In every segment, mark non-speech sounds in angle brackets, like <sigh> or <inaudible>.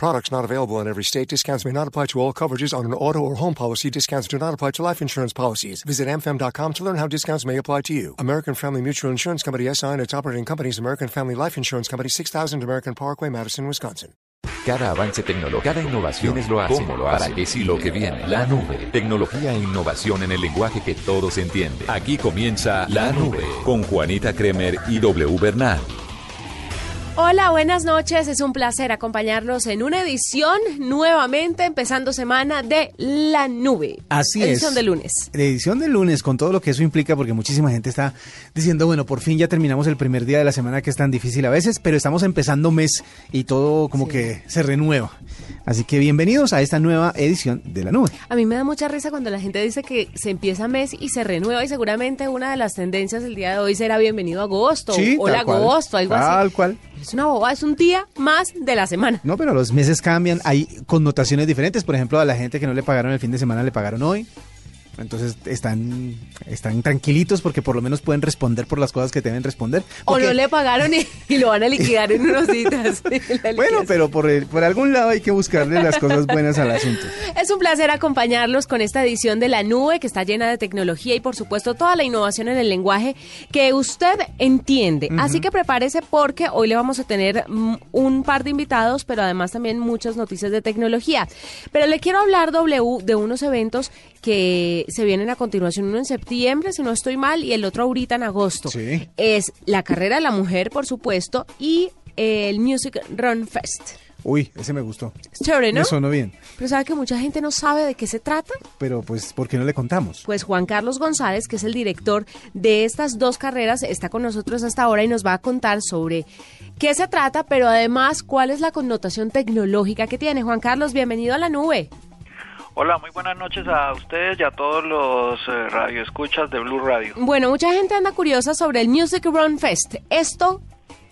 Products not available in every state. Discounts may not apply to all coverages on an auto or home policy. Discounts do not apply to life insurance policies. Visit amfam.com to learn how discounts may apply to you. American Family Mutual Insurance Company SI and its operating companies American Family Life Insurance Company 6000 American Parkway, Madison, Wisconsin. Cada avance tecnológico, cada innovación es lo hace, cómo lo hace, para qué sí lo que viene. La nube, tecnología e innovación en el lenguaje que todos entienden. Aquí comienza La Nube con Juanita Kremer y W Bernal. Hola, buenas noches. Es un placer acompañarlos en una edición nuevamente empezando semana de La Nube. Así edición es. Edición de lunes. Edición de lunes con todo lo que eso implica porque muchísima gente está diciendo, bueno, por fin ya terminamos el primer día de la semana que es tan difícil a veces, pero estamos empezando mes y todo como sí. que se renueva. Así que bienvenidos a esta nueva edición de La Nube. A mí me da mucha risa cuando la gente dice que se empieza mes y se renueva y seguramente una de las tendencias del día de hoy será bienvenido a agosto sí, hola agosto, algo tal así. Tal cual. Es una boba, es un día más de la semana. No, pero los meses cambian, hay connotaciones diferentes. Por ejemplo, a la gente que no le pagaron el fin de semana le pagaron hoy. Entonces están, están tranquilitos porque por lo menos pueden responder por las cosas que deben responder. Porque... O no le pagaron y, y, lo van a liquidar en unos <laughs> días. bueno, pero por, el, por algún lado hay que buscarle las cosas buenas al asunto. Es un placer acompañarlos con esta edición de La Nube que está llena de tecnología y por supuesto toda la innovación en el lenguaje que usted entiende. Uh -huh. Así que prepárese porque hoy le vamos a tener un par de invitados, pero además también muchas noticias de tecnología. Pero le quiero hablar, W, de unos eventos que se vienen a continuación, uno en septiembre, si no estoy mal, y el otro ahorita en agosto. Sí. Es la carrera de la mujer, por supuesto, y el Music Run Fest. Uy, ese me gustó. Es chévere, ¿no? Me sonó bien. Pero ¿sabe que mucha gente no sabe de qué se trata? Pero pues, ¿por qué no le contamos? Pues Juan Carlos González, que es el director de estas dos carreras, está con nosotros hasta ahora y nos va a contar sobre qué se trata, pero además cuál es la connotación tecnológica que tiene. Juan Carlos, bienvenido a la nube. Hola, muy buenas noches a ustedes y a todos los eh, radioescuchas de Blue Radio. Bueno, mucha gente anda curiosa sobre el Music Run Fest. ¿Esto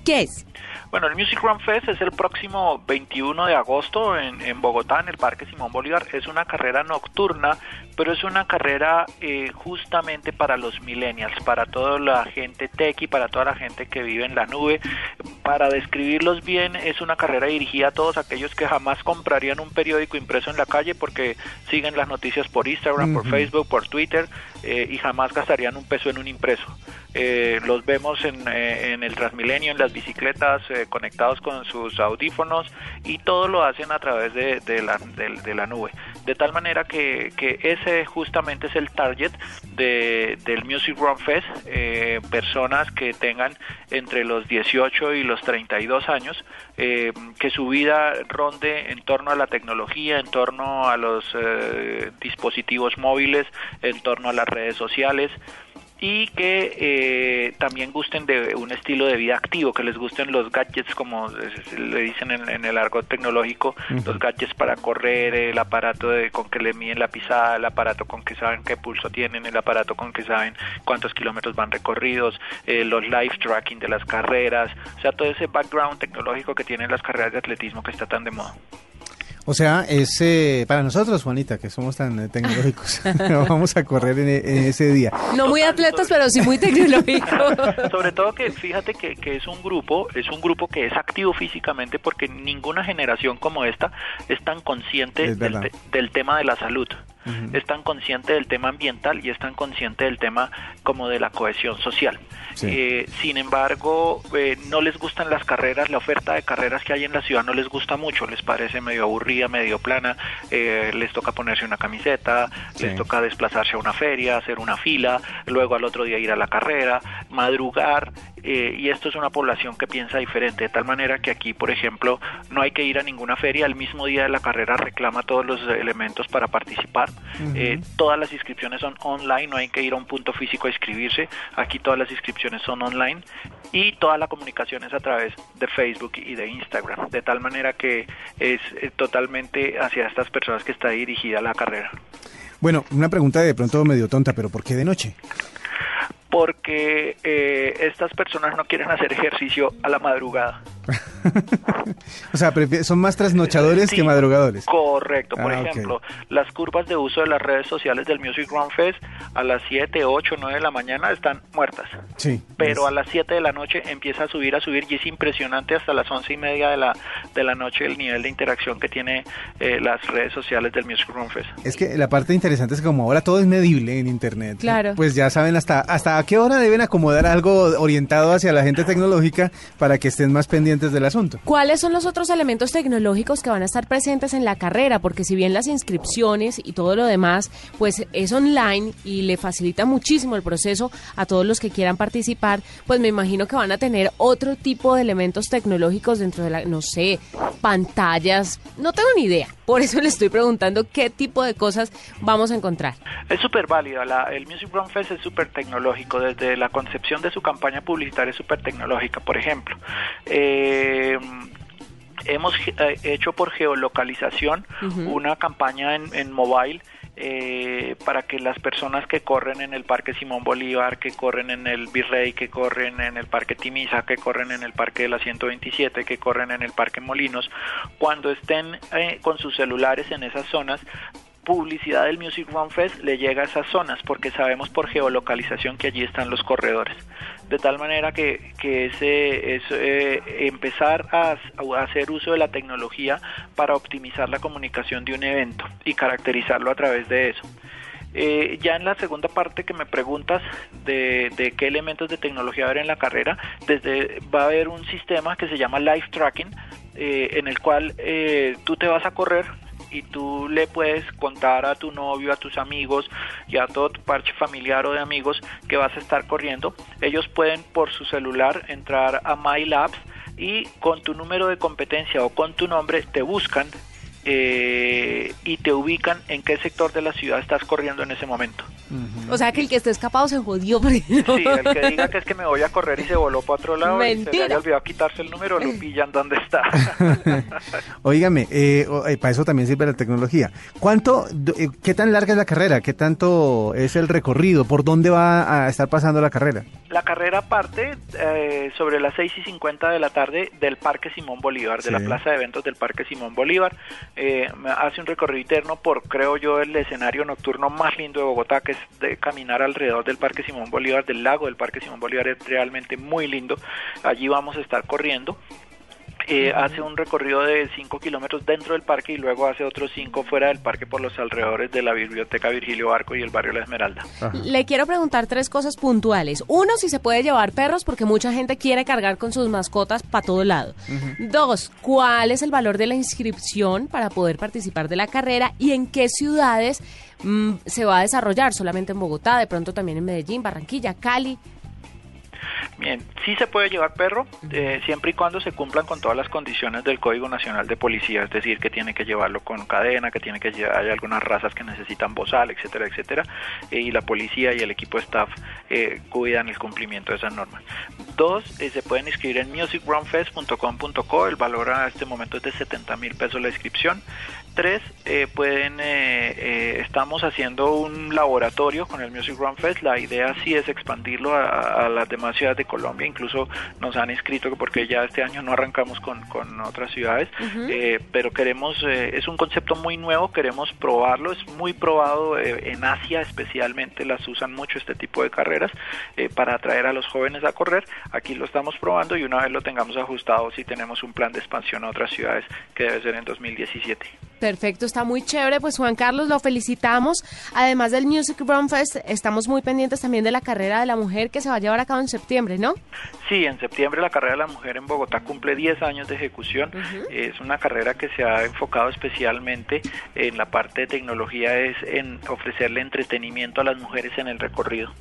qué es? Bueno, el Music Run Fest es el próximo 21 de agosto en, en, Bogotá, en el Parque Simón Bolívar. Es una carrera nocturna, pero es una carrera eh, justamente para los millennials, para toda la gente tech y para toda la gente que vive en la nube. Para describirlos bien, es una carrera dirigida a todos aquellos que jamás comprarían un periódico impreso en la calle porque siguen las noticias por Instagram, uh -huh. por Facebook, por Twitter eh, y jamás gastarían un peso en un impreso. Eh, los vemos en, eh, en, el Transmilenio, en las bicicletas, eh, conectados con sus audífonos y todo lo hacen a través de, de, la, de, de la, nube. De tal manera que, ese justamente es el target de, del Music Run Fest, eh, personas que tengan entre los 18 y los 32 años, eh, que su vida ronde en torno a la tecnología, en torno a los dispositivos móviles, en torno a las redes sociales y que eh, también gusten de un estilo de vida activo, que les gusten los gadgets, como le dicen en, en el argot tecnológico, uh -huh. los gadgets para correr, el aparato de, con que le miden la pisada, el aparato con que saben qué pulso tienen, el aparato con que saben cuántos kilómetros van recorridos, eh, los live tracking de las carreras, o sea, todo ese background tecnológico que tienen las carreras de atletismo que está tan de moda. O sea, es eh, para nosotros, Juanita, que somos tan eh, tecnológicos, <laughs> <laughs> vamos a correr en, en, ese día. No muy atletas, pero sí muy tecnológicos. <laughs> Sobre todo que fíjate que, que, es un grupo, es un grupo que es activo físicamente porque ninguna generación como esta es tan consciente es del, te, del, tema de la salud. Uh -huh. Es tan consciente del tema ambiental y es tan consciente del tema como de la cohesión social. Sí. Eh, sin embargo, eh, no les gustan las carreras, la oferta de carreras que hay en la ciudad no les gusta mucho, les parece medio aburrida, medio plana, eh, les toca ponerse una camiseta, sí. les toca desplazarse a una feria, hacer una fila, luego al otro día ir a la carrera, madrugar, eh, y esto es una población que piensa diferente, de tal manera que aquí, por ejemplo, no hay que ir a ninguna feria, el mismo día de la carrera reclama todos los elementos para participar, uh -huh. eh, todas las inscripciones son online, no hay que ir a un punto físico a inscribirse, aquí todas las inscripciones son online y toda la comunicación es a través de Facebook y de Instagram, de tal manera que es eh, totalmente hacia estas personas que está dirigida la carrera. Bueno, una pregunta de pronto medio tonta, pero ¿por qué de noche? Porque eh, estas personas no quieren hacer ejercicio a la madrugada. <laughs> o sea, son más trasnochadores que madrugadores. Correcto. Por ah, ejemplo, las curvas de uso de las redes sociales del Music Run Fest a las 7, 8, 9 de la mañana están muertas. Sí. Pero a las 7 de la noche empieza a subir, a subir y es impresionante hasta las 11 y media de la, de la noche el nivel de interacción que tiene eh, las redes sociales del Music Run Fest. Es que la parte interesante es que como ahora todo es medible en Internet, claro. pues ya saben hasta, hasta a qué hora deben acomodar algo orientado hacia la gente tecnológica para que estén más pendientes del asunto. ¿Cuáles son los otros elementos tecnológicos que van a estar presentes en la carrera? Porque si bien las inscripciones y todo lo demás, pues es online y le facilita muchísimo el proceso a todos los que quieran participar, pues me imagino que van a tener otro tipo de elementos tecnológicos dentro de la, no sé, pantallas, no tengo ni idea. Por eso le estoy preguntando qué tipo de cosas vamos a encontrar. Es súper válido, el Music Run Fest es súper tecnológico, desde la concepción de su campaña publicitaria es súper tecnológica. Por ejemplo, eh, hemos eh, hecho por geolocalización una campaña en, en mobile eh, para que las personas que corren en el Parque Simón Bolívar, que corren en el Virrey, que corren en el Parque Timisa, que corren en el Parque de la 127, que corren en el Parque Molinos, cuando estén eh, con sus celulares en esas zonas, publicidad del Music Run Fest le llega a esas zonas porque sabemos por geolocalización que allí están los corredores. De tal manera que, que ese, es eh, empezar a, hacer uso de la tecnología para optimizar la comunicación de un evento y caracterizarlo a través de eso. Eh, ya en la segunda parte que me preguntas de, qué elementos de tecnología va haber en la carrera, desde va a haber un sistema que se llama Live Tracking, eh, en el cual tú te vas a correr y tú le puedes contar a tu novio, a tus amigos y a todo tu parche familiar o de amigos que vas a estar corriendo. Ellos pueden por su celular entrar a MyLabs y con tu número de competencia o con tu nombre te buscan eh, y te ubican en qué sector de la ciudad estás corriendo en ese momento. O sea que el que esté escapado se jodió. <laughs> Sí, el que diga que es que me voy a correr y se voló para otro lado Mentira. y se le olvidado quitarse el número, lo <laughs> pillan donde está. <laughs> Óigame, eh, eh, para eso también sirve la tecnología. ¿Cuánto, eh, qué tan larga es la carrera? ¿Qué tanto es el recorrido? ¿Por dónde va a estar pasando la carrera? La carrera parte sobre las 6 y 50 de la tarde del Parque Simón Bolívar, de la plaza de eventos del Parque Simón Bolívar. Hace un recorrido interno por, creo yo, el escenario nocturno más lindo de Bogotá, que es de caminar alrededor del Parque Simón Bolívar, del lago del Parque Simón Bolívar, es realmente muy lindo. Allí vamos a estar corriendo. Eh, hace un recorrido de 5 kilómetros dentro del parque y luego hace otros 5 fuera del parque por los alrededores de la Biblioteca Virgilio Barco y el barrio La Esmeralda. Le quiero preguntar tres cosas puntuales. Uno, si se puede llevar perros porque mucha gente quiere cargar con sus mascotas para todo lado. Dos, ¿cuál es el valor de la inscripción para poder participar de la carrera y en qué ciudades mm, se va a desarrollar? Solamente en Bogotá, de pronto también en Medellín, Barranquilla, Cali. Bien, sí se puede llevar perro, eh, siempre y cuando se cumplan con todas las condiciones del Código Nacional de Policía, es decir, que tiene que llevarlo con cadena, que tiene que llevar, hay algunas razas que necesitan bozal, etcétera, etcétera, eh, y la policía y el equipo staff eh, cuidan el cumplimiento de esas normas. Dos, se pueden inscribir en musicrunfest.com.co, el valor a este momento es de 70 mil pesos la inscripción. Tres, pueden, estamos haciendo un laboratorio con el Music Run Fest, la idea sí es expandirlo a las demás ciudades de Colombia, incluso nos han inscrito porque ya este año no arrancamos con, con otras ciudades, eh, pero queremos, eh, es un concepto muy nuevo, queremos probarlo, es muy probado eh, en Asia especialmente, las usan mucho este tipo de carreras para atraer a los jóvenes a correr, aquí lo estamos probando y una vez lo tengamos ajustado, si tenemos un plan de expansión a otras ciudades que debe ser en 2017. Perfecto, está muy chévere. Pues Juan Carlos, lo felicitamos. Además del Music Run Fest, estamos muy pendientes también de la carrera de la mujer que se va a llevar a cabo en septiembre, ¿no? Sí, en septiembre la carrera de la mujer en Bogotá cumple 10 años de ejecución. Es una carrera que se ha enfocado especialmente en la parte de tecnología, es en ofrecerle entretenimiento a las mujeres en el recorrido.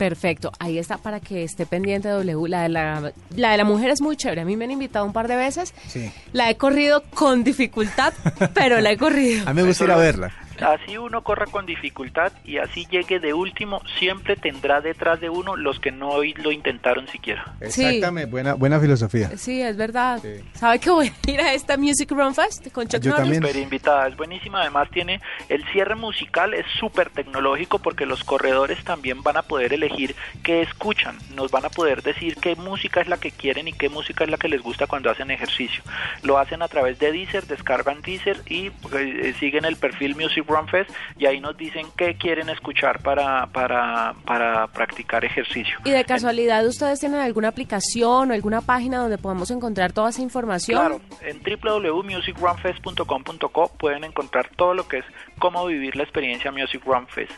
Perfecto, ahí está para que esté pendiente W. La de la, la de la mujer es muy chévere. A mí me han invitado un par de veces. Sí. La he corrido con dificultad, pero la he corrido. A mí me gusta ir a verla. Así uno corra con dificultad y así llegue de último, siempre tendrá detrás de uno los que no lo intentaron siquiera. Exactamente, buena, buena filosofía. Sí, es verdad. ¿Sabe que voy a <laughs> ir a esta Music Run Fest con Chuck Yo también. Súper invitada, es buenísima. Además tiene el cierre musical, es súper tecnológico porque los corredores también van a poder elegir qué escuchan, nos van a poder decir qué música es la que quieren y qué música es la que les gusta cuando hacen ejercicio. Lo hacen a través de Deezer, descargan Deezer y eh, siguen el perfil Music Run Fest y ahí nos dicen qué quieren escuchar para, para, para practicar ejercicio. ¿Y de casualidad ustedes tienen alguna aplicación o alguna página donde podamos encontrar toda esa información? Claro, en www.musicrunfest.com.co pueden encontrar todo lo que es cómo vivir la experiencia Music Run Fest.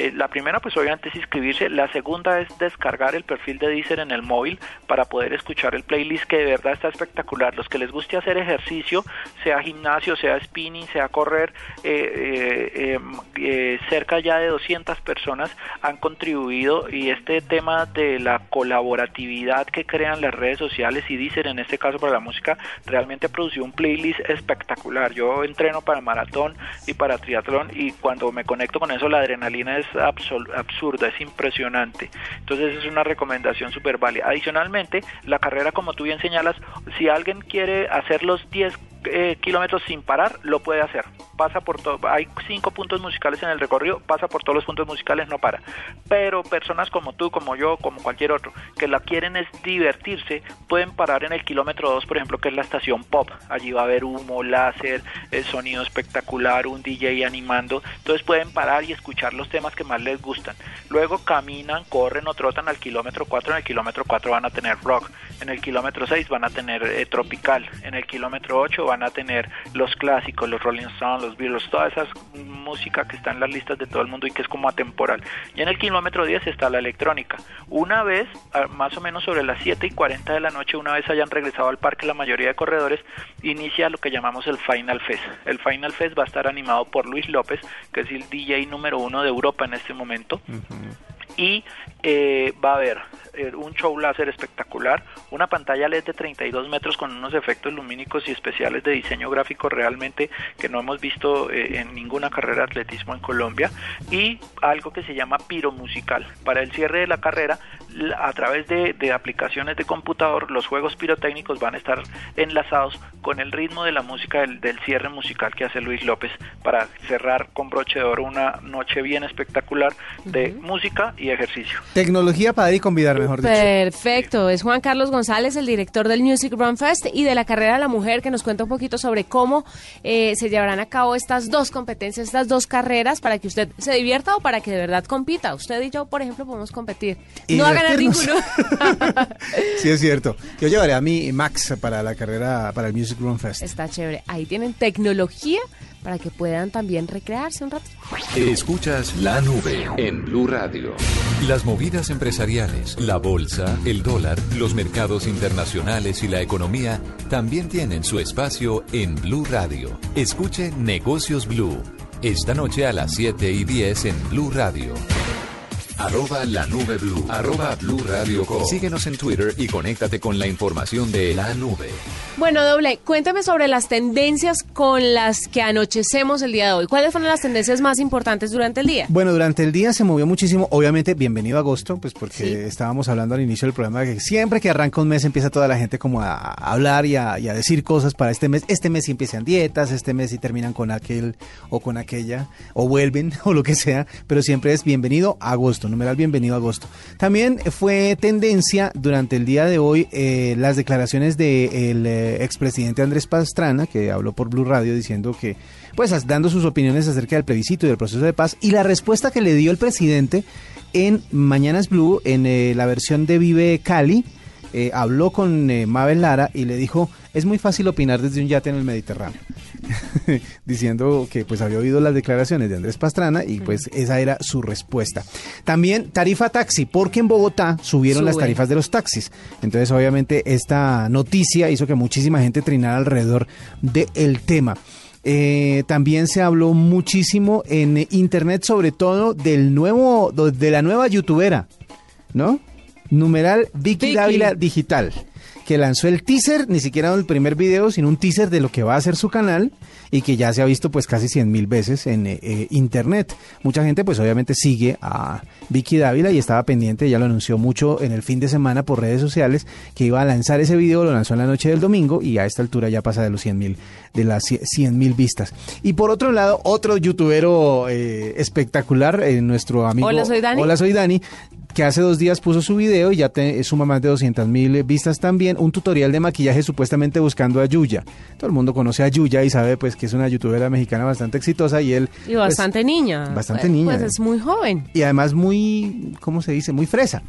Eh, la primera, pues obviamente es inscribirse. La segunda es descargar el perfil de Deezer en el móvil para poder escuchar el playlist que de verdad está espectacular. Los que les guste hacer ejercicio, sea gimnasio, sea spinning, sea correr, eh, eh, cerca ya de 200 personas han contribuido y este tema de la colaboratividad que crean las redes sociales y Deezer en este caso para la música realmente producido un playlist espectacular. Yo entreno para maratón y para triatlón y cuando me conecto con eso la adrenalina es absurda, es impresionante. Entonces es una recomendación súper válida. Adicionalmente, la carrera, como tú bien señalas, si alguien quiere hacer los 10 eh, kilómetros sin parar, lo puede hacer. Pasa por todo, hay cinco puntos musicales en el recorrido, pasa por todos los puntos musicales, no para. Pero personas como tú, como yo, como cualquier otro, que la quieren es divertirse, pueden parar en el kilómetro 2, por ejemplo, que es la estación pop. Allí va a haber humo, láser, el sonido espectacular, un DJ animando. Entonces pueden parar y escuchar los temas que más les gustan. Luego caminan, corren o trotan al kilómetro 4. En el kilómetro 4 van a tener rock. En el kilómetro 6 van a tener eh, tropical. En el kilómetro 8 van a tener los clásicos, los Rolling Stones, los Beatles, toda esa música que está en las listas de todo el mundo y que es como atemporal. Y en el kilómetro 10 está la electrónica. Una vez, más o menos sobre las 7 y 40 de la noche, una vez hayan regresado al parque la mayoría de corredores, inicia lo que llamamos el Final Fest. El Final Fest va a estar animado por Luis López, que es el DJ número uno de Europa en este momento. Y eh, va a haber eh, un show láser espectacular, una pantalla LED de 32 metros con unos efectos lumínicos y especiales de diseño gráfico realmente que no hemos visto eh, en ninguna carrera de atletismo en Colombia y algo que se llama piro musical. Para el cierre de la carrera, a través de, aplicaciones de computador, los juegos pirotécnicos van a estar enlazados con el ritmo de la música del, cierre musical que hace Luis López para cerrar con broche de oro una noche bien espectacular de música y ejercicio. Tecnología para ir y convidar, mejor dicho. Perfecto. Es Juan Carlos González, el director del Music Run Fest y de la carrera de la mujer, que nos cuenta un poquito sobre cómo eh, se llevarán a cabo estas dos competencias, estas dos carreras, para que usted se divierta o para que de verdad compita. Usted y yo, por ejemplo, podemos competir. no hagan el ninguno. <laughs> sí, es cierto. Yo llevaré a mi Max para la carrera, para el Music Run Fest. Está chévere. Ahí tienen tecnología para que puedan también recrearse un rato. Escuchas la nube en Blue Radio. Las movidas empresariales, la bolsa, el dólar, los mercados internacionales y la economía también tienen su espacio en Blue Radio. Escuche Negocios Blue. Esta noche a las 7 y 10 en Blue Radio. Arroba la nube blue. Arroba blue radio Síguenos en Twitter y conéctate con la información de la nube. Bueno, doble, cuéntame sobre las tendencias con las que anochecemos el día de hoy. ¿Cuáles fueron las tendencias más importantes durante el día? Bueno, durante el día se movió muchísimo. Obviamente, bienvenido a agosto, pues porque estábamos hablando al inicio del programa de que siempre que arranca un mes empieza toda la gente como a, hablar y a, decir cosas para este mes. Este mes sí empiezan dietas, este mes sí terminan con aquel o con aquella, o vuelven <laughs> o lo que sea, pero siempre es bienvenido a agosto numeral bienvenido a agosto. También fue tendencia durante el día de hoy eh, las declaraciones del de eh, expresidente Andrés Pastrana, que habló por Blue Radio diciendo que, pues dando sus opiniones acerca del plebiscito y del proceso de paz, y la respuesta que le dio el presidente en Mañanas Blue, en eh, la versión de Vive Cali, eh, habló con eh, Mabel Lara y le dijo, es muy fácil opinar desde un yate en el Mediterráneo, <laughs> diciendo que pues había oído las declaraciones de Andrés Pastrana y pues esa era su respuesta. También tarifa taxi, porque en Bogotá subieron las tarifas de los taxis. Entonces obviamente esta noticia hizo que muchísima gente trinara alrededor del tema. Eh, también se habló muchísimo en internet sobre todo del nuevo, de la nueva youtubera, ¿no? Numeral Vicky, Dávila Digital que lanzó el teaser, ni siquiera el primer video, sino un teaser de lo que va a ser su canal y que ya se ha visto pues casi 100 mil veces en eh, eh, internet. Mucha gente pues obviamente sigue a Vicky Dávila y estaba pendiente, ya lo anunció mucho en el fin de semana por redes sociales que iba a lanzar ese video, lo lanzó en la noche del domingo y a esta altura ya pasa de los 100 mil, de las 100 mil vistas. Y por otro lado, otro youtubero eh, espectacular, nuestro amigo... Hola, soy Dani. Hola, soy Dani que hace dos días puso su video y ya te, suma más de 200 mil vistas también, un tutorial de maquillaje supuestamente buscando a Yuya. Todo el mundo conoce a Yuya y sabe pues que es una youtubera mexicana bastante exitosa y él... Y bastante pues, niña. Bastante pues, niña. Pues es muy joven. Y además muy, ¿cómo se dice? Muy fresa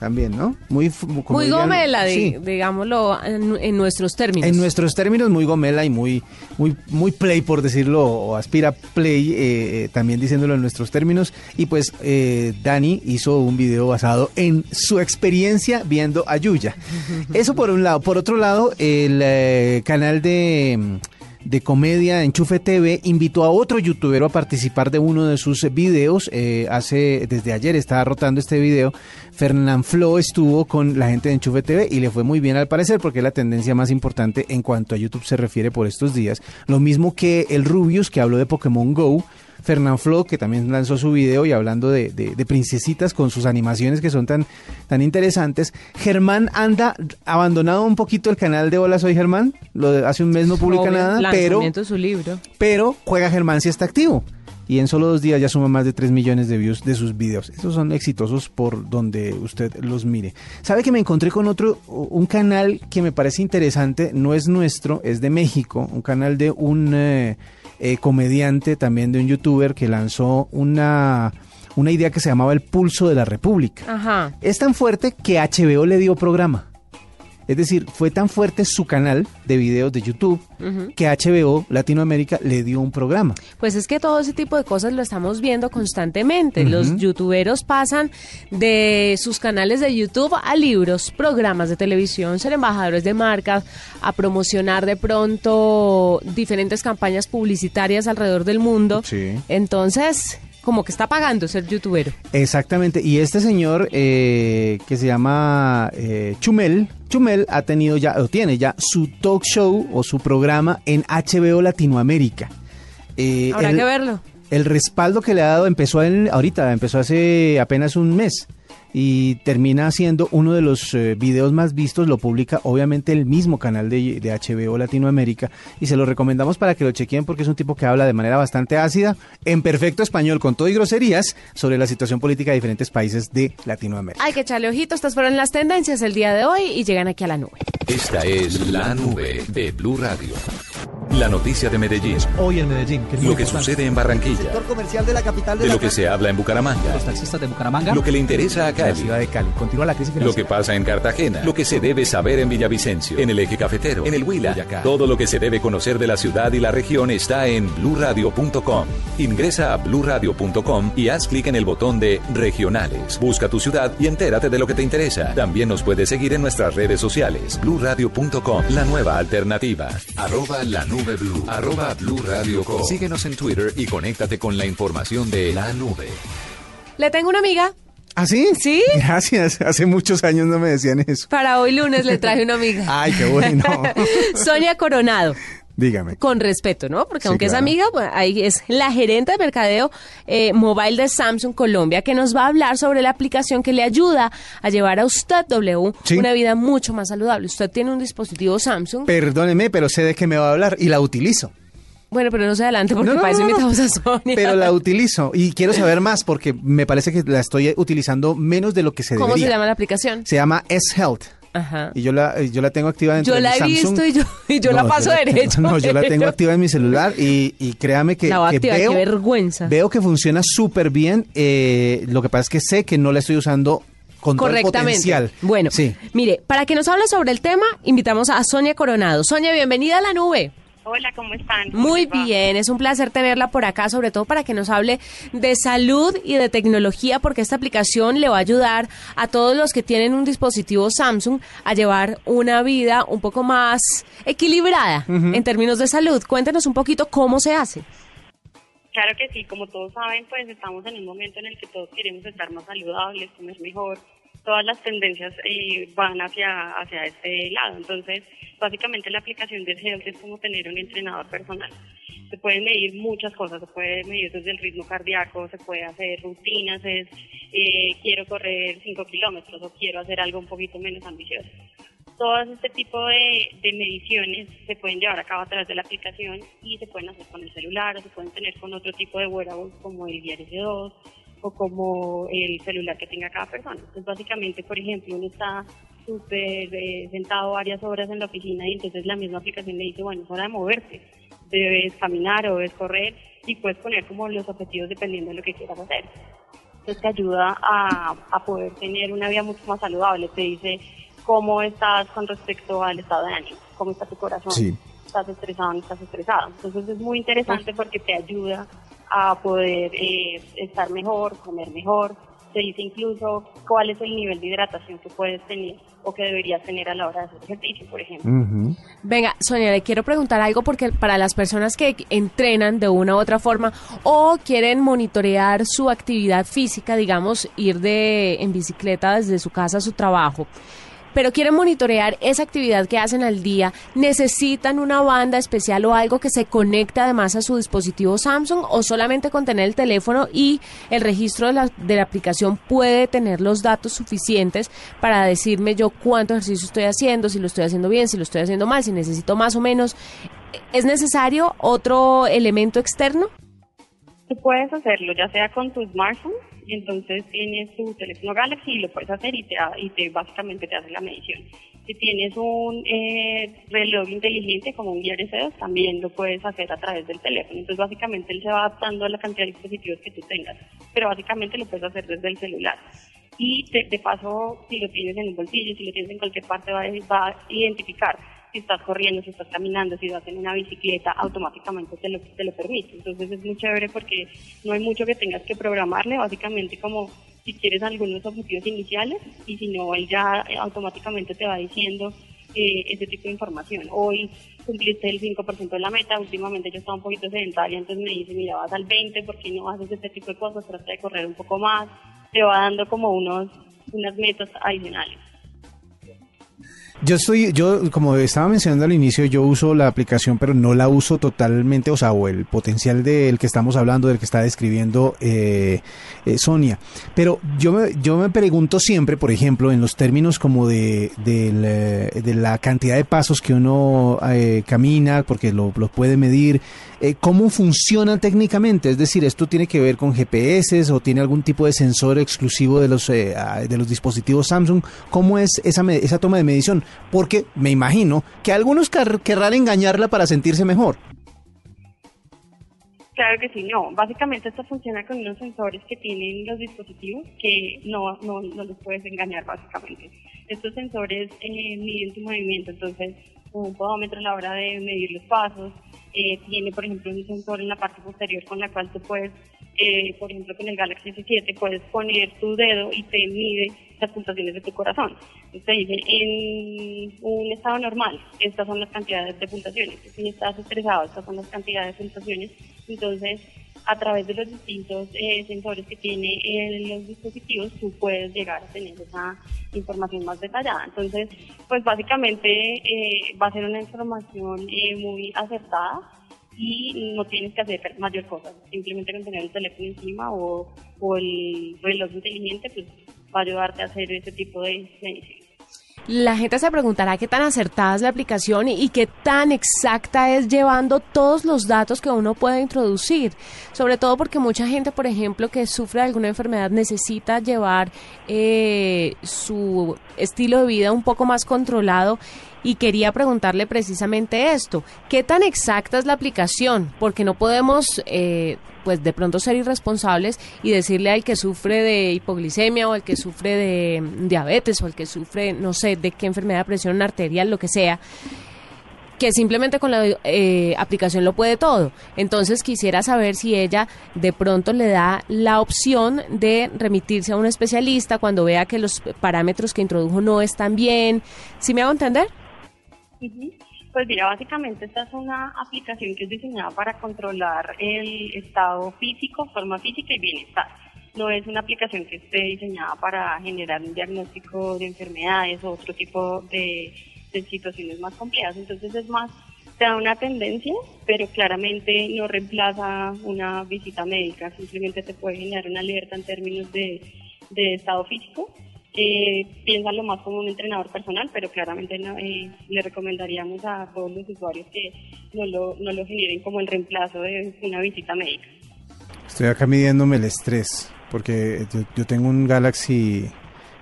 también, ¿no? Muy, muy gomela, digámoslo, en, nuestros términos. En nuestros términos, muy gomela y muy, muy, muy play, por decirlo, o aspira play, eh, eh, también diciéndolo en nuestros términos. Y pues eh, Dani hizo un video basado en su experiencia viendo a Yuya. <laughs> Eso por un lado. Por otro lado, el canal de de comedia Enchufe TV invitó a otro youtuber a participar de uno de sus videos. Eh, hace desde ayer estaba rotando este video. Fernán Flo estuvo con la gente de Enchufe TV y le fue muy bien al parecer porque es la tendencia más importante en cuanto a YouTube se refiere por estos días. Lo mismo que el Rubius que habló de Pokémon Go Fernán Flo, que también lanzó su video y hablando de, princesitas con sus animaciones que son tan, tan interesantes. Germán anda abandonado un poquito el canal de Hola Soy Germán, lo hace un mes no publica nada, pero, su libro. pero juega Germán si está activo. Y en solo dos días ya suma más de 3 millones de views de sus videos. Estos son exitosos por donde usted los mire. ¿Sabe que me encontré con otro, un canal que me parece interesante? No es nuestro, es de México, un canal de un... Eh, eh, comediante, también de un youtuber que lanzó una, una idea que se llamaba El Pulso de la República. Es tan fuerte que HBO le dio programa. Es decir, fue tan fuerte su canal de videos de YouTube que HBO Latinoamérica le dio un programa. Pues es que todo ese tipo de cosas lo estamos viendo constantemente. Los youtuberos pasan de sus canales de YouTube a libros, programas de televisión, ser embajadores de marcas, a promocionar de pronto diferentes campañas publicitarias alrededor del mundo. Entonces, como que está pagando ser youtuber. Exactamente. Y este señor eh, que se llama eh, Chumel, Chumel ha tenido ya, o tiene ya su talk show o su programa en HBO Latinoamérica. Eh, Habrá que verlo. El respaldo que le ha dado empezó en, ahorita, empezó hace apenas un mes y termina siendo uno de los eh, videos más vistos, lo publica obviamente el mismo canal de, de, HBO Latinoamérica y se lo recomendamos para que lo chequeen porque es un tipo que habla de manera bastante ácida, en perfecto español, con todo y groserías, sobre la situación política de diferentes países de Latinoamérica. Hay que echarle ojitos, estas fueron las tendencias del día de hoy y llegan aquí a la nube. Esta es la nube de Blue Radio. La noticia de Medellín. Hoy en Medellín. lo que sucede en Barranquilla. El sector comercial de la capital de, lo que se habla en Bucaramanga. Los taxistas de Bucaramanga. Lo que le interesa a Cali. La ciudad de Cali. Continúa la crisis financiera. Lo que pasa en Cartagena. Lo que se debe saber en Villavicencio. En el eje cafetero. En el Huila. Todo lo que se debe conocer de la ciudad y la región está en bluradio.com. Ingresa a bluradio.com y haz clic en el botón de regionales. Busca tu ciudad y entérate de lo que te interesa. También nos puedes seguir en nuestras redes sociales. bluradio.com. La nueva alternativa. Arroba la nube blue. Arroba blue radio Síguenos en Twitter y conéctate con la información de la nube. Le tengo una amiga ¿Ah, sí? Sí. Gracias. <laughs> Hace muchos años no me decían eso. Para hoy lunes le traje una amiga. Ay, qué bueno. <laughs> Sonia Coronado. Dígame. Con respeto, ¿no? Porque aunque es amiga, pues, ahí es la gerente de mercadeo eh, mobile de Samsung Colombia que nos va a hablar sobre la aplicación que le ayuda a llevar a usted, W, una vida mucho más saludable. Usted tiene un dispositivo Samsung. Perdóneme, pero sé de qué me va a hablar y la utilizo. Bueno, pero no se adelante porque para eso invitamos a Sonia. Pero la <laughs> utilizo y quiero saber más porque me parece que la estoy utilizando menos de lo que se debería. ¿Cómo se llama la aplicación? Se llama S-Health. Ajá. Y yo la, yo la tengo activa dentro yo la he visto y yo, <laughs> y yo la paso <laughs> derecho. no, yo la tengo <laughs> activa en mi celular y, y créame que, la que veo, qué vergüenza. veo que funciona súper bien. Eh, lo que pasa es que sé que no la estoy usando con todo el potencial. Bueno, sí. mire, para que nos hable sobre el tema, invitamos a Sonia Coronado. Sonia, bienvenida a la nube. Hola, ¿cómo están? Muy bien, es un placer tenerla por acá, sobre todo para que nos hable de salud y de tecnología, porque esta aplicación le va a ayudar a todos los que tienen un dispositivo Samsung a llevar una vida un poco más equilibrada en términos de salud. Cuéntenos un poquito cómo se hace. Claro que sí, como todos saben, pues estamos en un momento en el que todos queremos estar más saludables, comer mejor, todas las tendencias eh, van hacia, hacia este lado. Entonces, básicamente la aplicación de Health es como tener un entrenador personal. Se pueden medir muchas cosas, se puede medir desde el ritmo cardíaco, se puede hacer rutinas, es eh, quiero correr 5 kilómetros o quiero hacer algo un poquito menos ambicioso. Todo este tipo de, de, mediciones se pueden llevar a cabo a través de la aplicación y se pueden hacer con el celular o se pueden tener con otro tipo de wearables como el IRC2 o como el celular que tenga cada persona. Entonces, básicamente, por ejemplo, uno está súper eh, sentado varias horas en la oficina y entonces la misma aplicación le dice, bueno, es hora de moverte, debes caminar o debes correr y puedes poner como los objetivos dependiendo de lo que quieras hacer. Entonces te ayuda a, a poder tener una vida mucho más saludable, te dice cómo estás con respecto al estado de ánimo, cómo está tu corazón, estás estresado o no estás estresado. Entonces es muy interesante porque te ayuda a poder eh, estar mejor, comer mejor. Se dice incluso cuál es el nivel de hidratación que puedes tener o que deberías tener a la hora de hacer ejercicio, por ejemplo. Venga, Sonia, le quiero preguntar algo porque para las personas que entrenan de una u otra forma o quieren monitorear su actividad física, digamos, ir de en bicicleta desde su casa a su trabajo, pero quieren monitorear esa actividad que hacen al día, necesitan una banda especial o algo que se conecte además a su dispositivo Samsung o solamente con tener el teléfono y el registro de la, de la aplicación puede tener los datos suficientes para decirme yo cuánto ejercicio estoy haciendo, si lo estoy haciendo bien, si lo estoy haciendo mal, si necesito más o menos. ¿Es necesario otro elemento externo? Tú puedes hacerlo ya sea con tu smartphone entonces tienes tu teléfono Galaxy y lo puedes hacer y te, y te básicamente te hace la medición. Si tienes un eh, reloj inteligente como un GRC2, también lo puedes hacer a través del teléfono. Entonces básicamente él se va adaptando a la cantidad de dispositivos que tú tengas, pero básicamente lo puedes hacer desde el celular. Y de, paso, si lo tienes en un bolsillo, si lo tienes en cualquier parte, va, va a identificar si estás corriendo, si estás caminando, si vas en una bicicleta, automáticamente te lo, te lo permite. Entonces es muy chévere porque no hay mucho que tengas que programarle, básicamente como si quieres algunos objetivos iniciales y si no, él ya automáticamente te va diciendo eh, ese tipo de información. Hoy cumpliste el 5% de la meta, últimamente yo estaba un poquito sedentaria, entonces me dice, mira, vas al 20, ¿por qué no haces este tipo de cosas? Trata de correr un poco más, te va dando como unos unas metas adicionales. Yo estoy, yo como estaba mencionando al inicio, yo uso la aplicación, pero no la uso totalmente, o sea, o el potencial del que estamos hablando, del que está describiendo eh, eh, Sonia. Pero yo me, yo me pregunto siempre, por ejemplo, en los términos como de, de, de la cantidad de pasos que uno eh, camina, porque lo, lo puede medir, eh, ¿cómo funciona técnicamente? Es decir, ¿esto tiene que ver con GPS o tiene algún tipo de sensor exclusivo de los, eh, de los dispositivos Samsung? ¿Cómo es esa, esa toma de medición? Porque me imagino que algunos querrán engañarla para sentirse mejor. Claro que sí, no. Básicamente esto funciona con unos sensores que tienen los dispositivos que no, no, no los puedes engañar básicamente. Estos sensores eh, miden tu movimiento, entonces un podómetro a la hora de medir los pasos, eh, tiene por ejemplo un sensor en la parte posterior con la cual tú puedes, eh, por ejemplo con el Galaxy S7 puedes poner tu dedo y te mide las pulsaciones de tu corazón. Entonces dice, en un estado normal, estas son las cantidades de pulsaciones, si estás estresado, estas son las cantidades de pulsaciones, entonces a través de los distintos eh, sensores que tiene en los dispositivos, tú puedes llegar a tener esa información más detallada. Entonces, pues básicamente eh, va a ser una información eh, muy acertada y no tienes que hacer mayor cosa. Simplemente con tener el teléfono encima o, o el reloj inteligente, pues va a ayudarte a hacer ese tipo de mediciones. La gente se preguntará qué tan acertada es la aplicación y, qué tan exacta es llevando todos los datos que uno puede introducir. Sobre todo porque mucha gente, por ejemplo, que sufre de alguna enfermedad necesita llevar eh, su estilo de vida un poco más controlado y quería preguntarle precisamente esto, ¿qué tan exacta es la aplicación? Porque no podemos, eh, pues de pronto ser irresponsables y decirle al que sufre de hipoglicemia o al que sufre de diabetes o al que sufre, no sé, de qué enfermedad presión arterial, lo que sea, que simplemente con la eh, aplicación lo puede todo. Entonces quisiera saber si ella de pronto le da la opción de remitirse a un especialista cuando vea que los parámetros que introdujo no están bien. ¿Sí me hago entender? Pues mira, básicamente esta es una aplicación que es diseñada para controlar el estado físico, forma física y bienestar. no es una aplicación que esté diseñada para generar un diagnóstico de enfermedades o otro tipo de, situaciones más complejas. Entonces es más, te da una tendencia, pero claramente no reemplaza una visita médica, simplemente te puede generar una alerta en términos de estado físico. Eh, piénsalo más como un entrenador personal, pero claramente no, eh, le recomendaríamos a todos los usuarios que no lo, no lo generen como el reemplazo de una visita médica. Estoy acá midiéndome el estrés, porque yo, yo tengo un Galaxy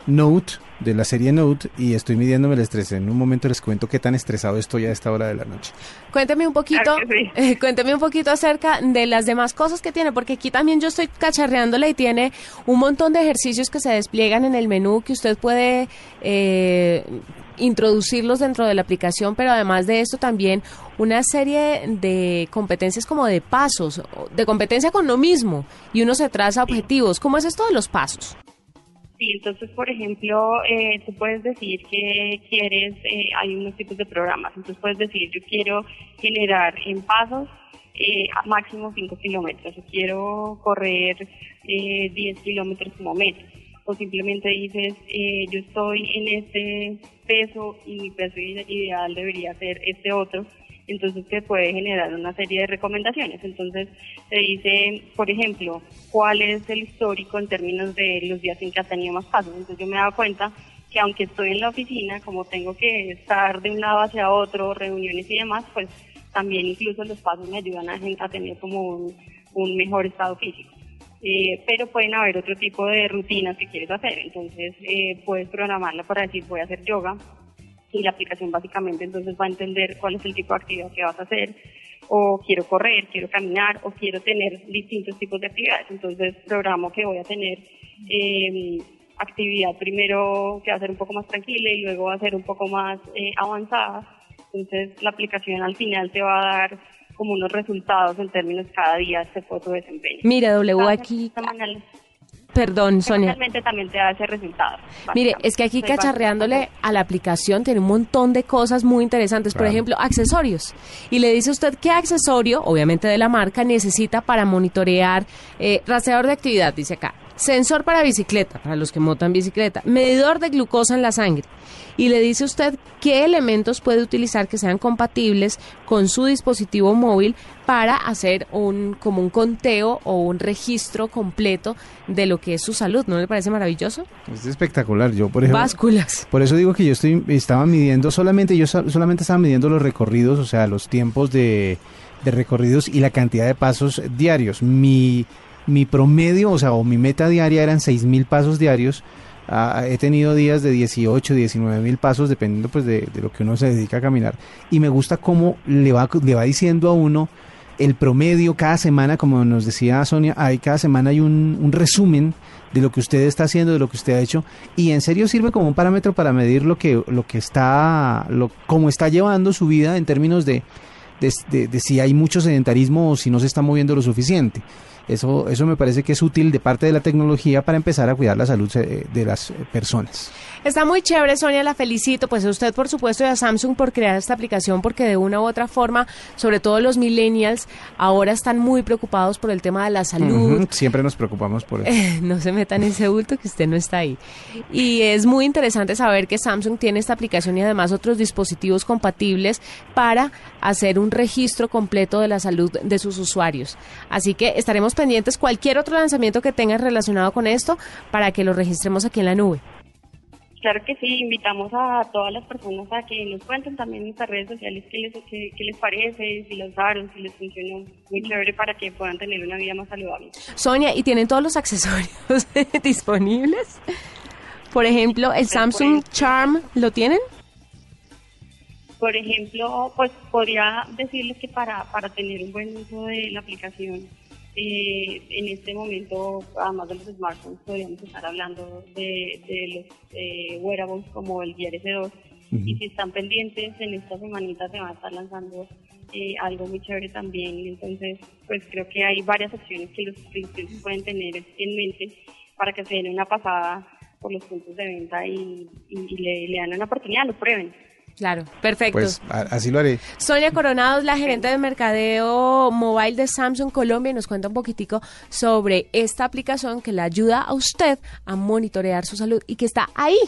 Note de la serie Note y estoy midiéndome el estrés. En un momento les cuento qué tan estresado estoy a esta hora de la noche. Cuénteme un poquito, Claro que sí. <laughs> eh, cuénteme un poquito acerca de las demás cosas que tiene, porque aquí también yo estoy cacharreándole y tiene un montón de ejercicios que se despliegan en el menú que usted puede eh, introducirlos dentro de la aplicación, pero además de esto también una serie de competencias como de pasos, de competencia con lo mismo, y uno se traza objetivos. ¿Cómo es esto de los pasos? Sí, entonces, por ejemplo, eh, tú puedes decir que quieres, eh, hay unos tipos de programas, entonces puedes decir, yo quiero generar en pasos eh, máximo 5 kilómetros, o quiero correr eh, 10 kilómetros como meta, o simplemente dices, eh, yo estoy en este peso y mi peso ide- ideal debería ser este otro, entonces te puede generar una serie de recomendaciones. Entonces te dice, por ejemplo, cuál es el histórico en términos de los días en que has tenido más pasos. Entonces yo me he dado cuenta que aunque estoy en la oficina, como tengo que estar de un lado hacia otro, reuniones y demás, pues también incluso los pasos me ayudan a, a tener como un, un mejor estado físico. Eh, pero pueden haber otro tipo de rutinas que quieres hacer. Entonces eh, puedes programarla para decir voy a hacer yoga, y la aplicación básicamente entonces va a entender cuál es el tipo de actividad que vas a hacer o quiero correr, quiero caminar o quiero tener distintos tipos de actividades. Entonces programo que voy a tener eh, actividad primero que va a ser un poco más tranquila y luego va a ser un poco más eh, avanzada. Entonces la aplicación al final te va a dar como unos resultados en términos cada día de foto desempeño. Mire, W, aquí, perdón, Sonia. semanalmente también te da ese resultado. Mire, es que aquí cacharreándole a la aplicación tiene un montón de cosas muy interesantes. Por ejemplo, accesorios. Y le dice usted qué accesorio, obviamente de la marca, necesita para monitorear eh, rastreador de actividad, dice acá. Sensor para bicicleta, para los que montan bicicleta. Medidor de glucosa en la sangre. Y le dice usted qué elementos puede utilizar que sean compatibles con su dispositivo móvil para hacer un como un conteo o un registro completo de lo que es su salud. ¿No le parece maravilloso? Es espectacular. Yo, por ejemplo, Básculas. Por eso digo que yo estoy estaba midiendo solamente yo so- solamente estaba midiendo los recorridos, o sea, los tiempos de, de recorridos y la cantidad de pasos diarios. Mi mi promedio, o sea, o mi meta diaria eran 6000 pasos diarios. Ah, he tenido días de 18, 19 mil pasos, dependiendo pues de, lo que uno se dedica a caminar. Y me gusta cómo le va, le va diciendo a uno el promedio cada semana, como nos decía Sonia, hay cada semana hay un, un resumen de lo que usted está haciendo, de lo que usted ha hecho, y en serio sirve como un parámetro para medir lo que, lo que está, lo, cómo está llevando su vida en términos de, de, de- de si hay mucho sedentarismo o si no se está moviendo lo suficiente. Eso, eso me parece que es útil de parte de la tecnología para empezar a cuidar la salud eh, de las eh, personas. Está muy chévere, Sonia, la felicito. Pues a usted, por supuesto, y a Samsung por crear esta aplicación, porque de una u otra forma, sobre todo los millennials, ahora están muy preocupados por el tema de la salud. Siempre nos preocupamos por eso. Eh, <laughs> no se metan en ese bulto que usted no está ahí. Y es muy interesante saber que Samsung tiene esta aplicación y además otros dispositivos compatibles para hacer un registro completo de la salud de sus usuarios. Así que estaremos pendientes cualquier otro lanzamiento que tenga relacionado con esto para que lo registremos aquí en la nube. Claro que sí, invitamos a todas las personas a que nos cuenten también en nuestras redes sociales qué les, qué, qué les parece, si lo usaron, si les funcionó muy chévere para que puedan tener una vida más saludable. Sonia, ¿y tienen todos los accesorios <laughs> disponibles? Por ejemplo, el Samsung Charm, ¿lo tienen? Por ejemplo, pues podría decirles que para, para tener un buen uso de la aplicación, eh, en este momento, además de los smartphones, podríamos estar hablando de, de los eh, wearables como el Gear S2. Y si están pendientes, en esta semanita se va a estar lanzando eh, algo muy chévere también. Entonces, pues creo que hay varias opciones que los clientes pueden tener en mente para que se den una pasada por los puntos de venta y, y- y le, le dan una oportunidad, lo prueben. Claro, perfecto. Pues a- así lo haré. Sonia Coronado es la gerente de mercadeo mobile de Samsung Colombia nos cuenta un poquitico sobre esta aplicación que le ayuda a usted a monitorear su salud y que está ahí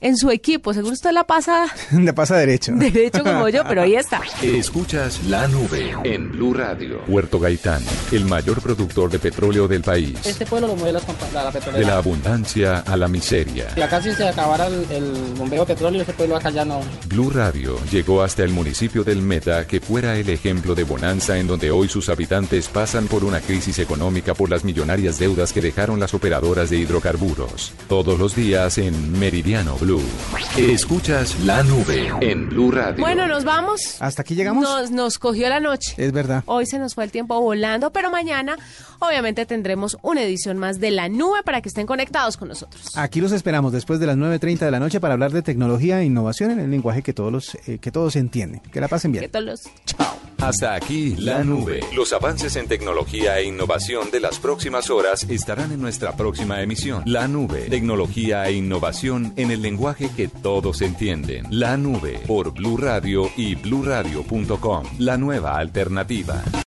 en su equipo. Seguro usted la pasa <laughs> Le pasa derecho. <laughs> derecho como yo, pero ahí está. Escuchas la nube en Blue Radio. Puerto Gaitán, el mayor productor de petróleo del país. Este pueblo lo mueve la, la De petrolera. la abundancia a la miseria. Y acá si se acabara el, el bombeo de petróleo, ese pueblo acá ya no. Blue Radio llegó hasta el municipio del Meta que fuera el ejemplo de bonanza en donde hoy sus habitantes pasan por una crisis económica por las millonarias deudas que dejaron las operadoras de hidrocarburos. Todos los días en Meridiano Blue. Escuchas la nube en Blue Radio. Bueno, nos vamos. Hasta aquí llegamos. Nos, nos cogió la noche. Es verdad. Hoy se nos fue el tiempo volando, pero mañana obviamente tendremos una edición más de la nube para que estén conectados con nosotros. Aquí los esperamos después de las 9.30 de la noche para hablar de tecnología e innovación en el lenguaje que todos, los, eh, que todos entienden. Que la pasen Que bien. todos los... Chao. Hasta aquí la nube. Los avances en tecnología e innovación de las próximas horas estarán en nuestra próxima emisión. La nube. Tecnología e innovación en el lenguaje que todos entienden. La nube por Blue Radio y bluradio.com. La nueva alternativa.